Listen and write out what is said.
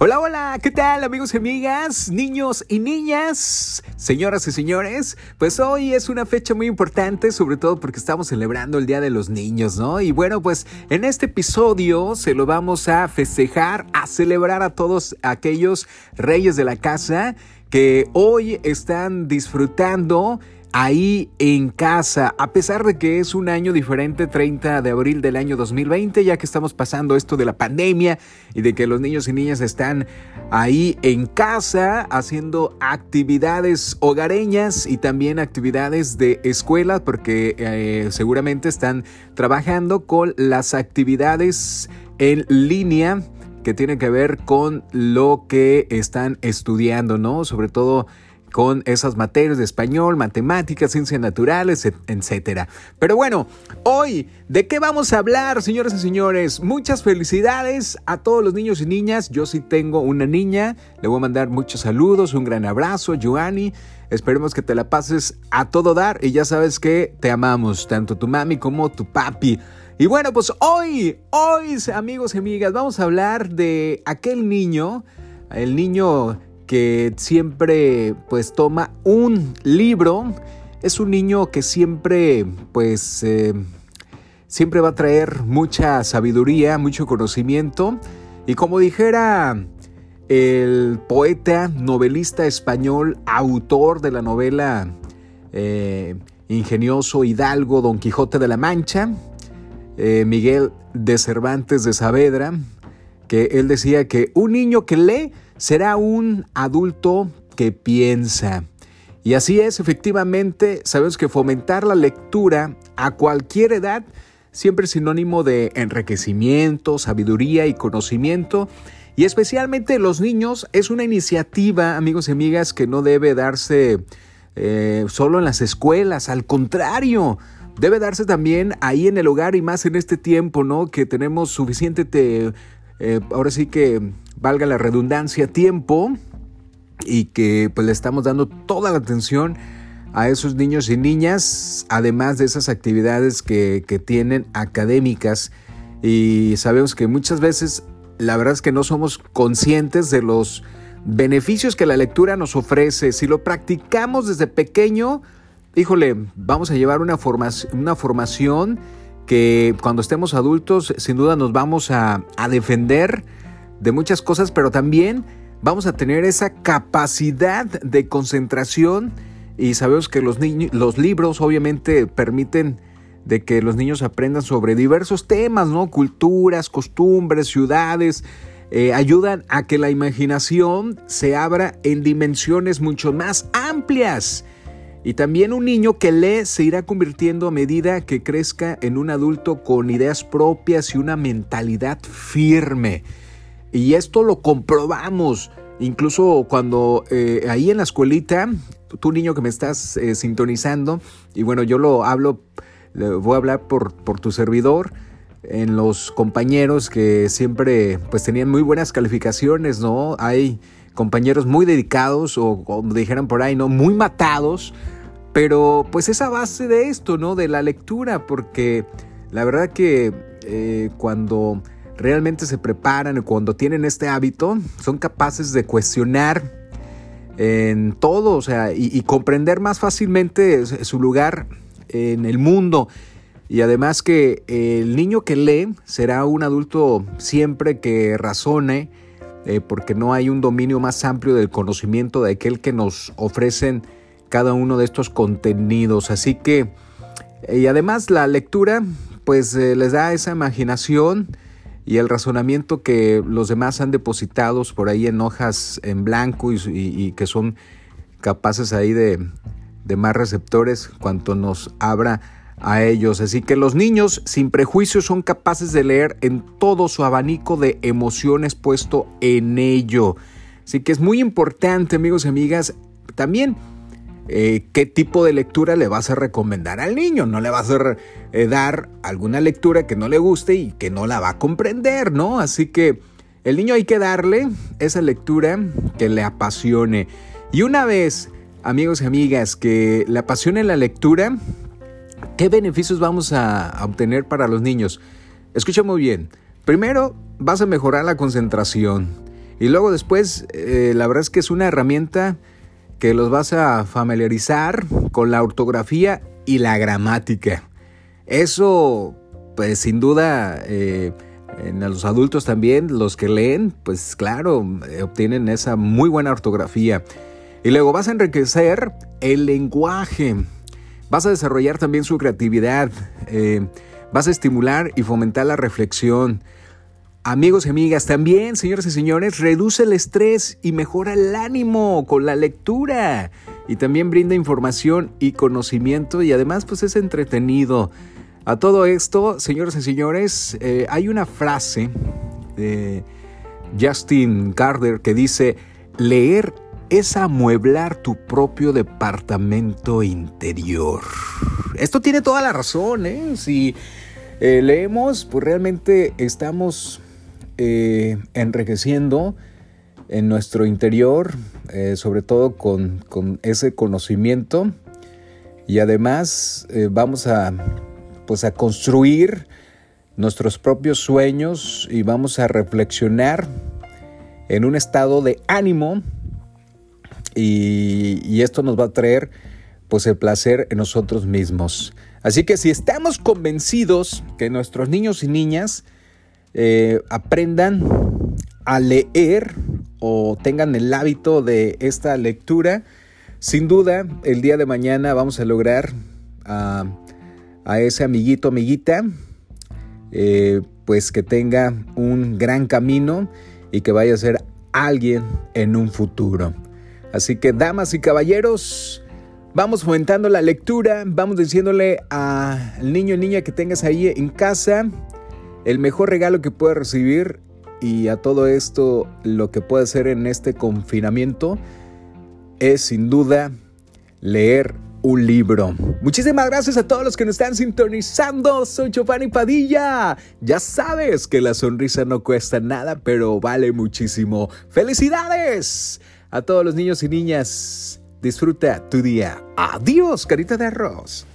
Hola, hola, ¿qué tal amigos y amigas, niños y niñas, señoras y señores? Pues hoy es una fecha muy importante, sobre todo porque estamos celebrando el Día de los Niños, ¿no? Y bueno, pues en este episodio se lo vamos a festejar, a celebrar a todos aquellos reyes de la casa que hoy están disfrutando ahí en casa, a pesar de que es un año diferente, 30 de abril del año 2020, ya que estamos pasando esto de la pandemia y de que los niños y niñas están ahí en casa haciendo actividades hogareñas y también actividades de escuela, porque eh, seguramente están trabajando con las actividades en línea que tienen que ver con lo que están estudiando, ¿no? Sobre todo con esas materias de español, matemáticas, ciencias naturales, etc. Pero bueno, hoy, ¿de qué vamos a hablar, señores y señores? Muchas felicidades a todos los niños y niñas. Yo sí tengo una niña, le voy a mandar muchos saludos, un gran abrazo, Joanny. Esperemos que te la pases a todo dar y ya sabes que te amamos, tanto tu mami como tu papi. Y bueno, pues hoy, hoy, amigos y amigas, vamos a hablar de aquel niño, el niño que siempre pues toma un libro. Es un niño que siempre pues eh, siempre va a traer mucha sabiduría, mucho conocimiento. Y como dijera el poeta, novelista español, autor de la novela eh, Ingenioso Hidalgo Don Quijote de la Mancha, eh, Miguel de Cervantes de Saavedra, que él decía que un niño que lee será un adulto que piensa. Y así es, efectivamente, sabemos que fomentar la lectura a cualquier edad siempre es sinónimo de enriquecimiento, sabiduría y conocimiento. Y especialmente los niños es una iniciativa, amigos y amigas, que no debe darse eh, solo en las escuelas, al contrario, debe darse también ahí en el hogar y más en este tiempo, ¿no? Que tenemos suficiente, eh, ahora sí que valga la redundancia, tiempo y que pues le estamos dando toda la atención a esos niños y niñas, además de esas actividades que, que tienen académicas. Y sabemos que muchas veces la verdad es que no somos conscientes de los beneficios que la lectura nos ofrece. Si lo practicamos desde pequeño, híjole, vamos a llevar una, una formación que cuando estemos adultos sin duda nos vamos a, a defender de muchas cosas, pero también vamos a tener esa capacidad de concentración y sabemos que los, niños, los libros obviamente permiten de que los niños aprendan sobre diversos temas, ¿no? Culturas, costumbres, ciudades, eh, ayudan a que la imaginación se abra en dimensiones mucho más amplias. Y también un niño que lee se irá convirtiendo a medida que crezca en un adulto con ideas propias y una mentalidad firme. Y esto lo comprobamos. Incluso cuando eh, ahí en la escuelita, tú niño que me estás eh, sintonizando, y bueno, yo lo hablo, voy a hablar por, por tu servidor, en los compañeros que siempre pues tenían muy buenas calificaciones, ¿no? Hay compañeros muy dedicados o como dijeran por ahí, ¿no? Muy matados, pero pues esa base de esto, ¿no? De la lectura, porque la verdad que eh, cuando realmente se preparan cuando tienen este hábito, son capaces de cuestionar en todo, o sea, y, comprender más fácilmente su lugar en el mundo. Y además que el niño que lee será un adulto siempre que razone, eh, porque no hay un dominio más amplio del conocimiento de aquel que nos ofrecen cada uno de estos contenidos. Así que, y además la lectura, pues eh, les da esa imaginación, y el razonamiento que los demás han depositado por ahí en hojas en blanco y, que son capaces ahí de, de más receptores cuanto nos abra a ellos. Así que los niños sin prejuicios son capaces de leer en todo su abanico de emociones puesto en ello. Así que es muy importante, amigos y amigas, también eh, qué tipo de lectura le vas a recomendar al niño. No le vas a eh, dar alguna lectura que no le guste y que no la va a comprender, ¿no? Así que el niño hay que darle esa lectura que le apasione. Y una vez, amigos y amigas, que le apasione la lectura, ¿qué beneficios vamos a obtener para los niños? Escucha muy bien. Primero, vas a mejorar la concentración. Y luego después, eh, la verdad es que es una herramienta que los vas a familiarizar con la ortografía y la gramática. Eso, pues sin duda, eh, en los adultos también, los que leen, pues claro, eh, obtienen esa muy buena ortografía. Y luego vas a enriquecer el lenguaje. Vas a desarrollar también su creatividad. vas a estimular y fomentar la reflexión. Amigos y amigas, también, señores y señores, reduce el estrés y mejora el ánimo con la lectura. Y también brinda información y conocimiento y además pues es entretenido. A todo esto, señores y señores, eh, hay una frase de Justin Carter que dice, leer es amueblar tu propio departamento interior. Esto tiene toda la razón, ¿eh? Si eh, leemos, pues realmente estamos eh, enriqueciendo en nuestro interior, eh, sobre todo con, ese conocimiento y además eh, vamos a, pues a construir nuestros propios sueños y vamos a reflexionar en un estado de ánimo y, y esto nos va a traer pues el placer en nosotros mismos. Así que si estamos convencidos que nuestros niños y niñas eh, aprendan a leer o tengan el hábito de esta lectura, sin duda el día de mañana vamos a lograr a, ese amiguito, amiguita, eh, pues que tenga un gran camino y que vaya a ser alguien en un futuro. Así que damas y caballeros, vamos fomentando la lectura, vamos diciéndole al niño y niña que tengas ahí en casa, el mejor regalo que puedes recibir y a todo esto lo que puede hacer en este confinamiento es sin duda leer un libro. Muchísimas gracias a todos los que nos están sintonizando. Soy Giovanni Padilla. Ya sabes que la sonrisa no cuesta nada, pero vale muchísimo. ¡Felicidades! A todos los niños y niñas. Disfruta tu día. Adiós, carita de arroz.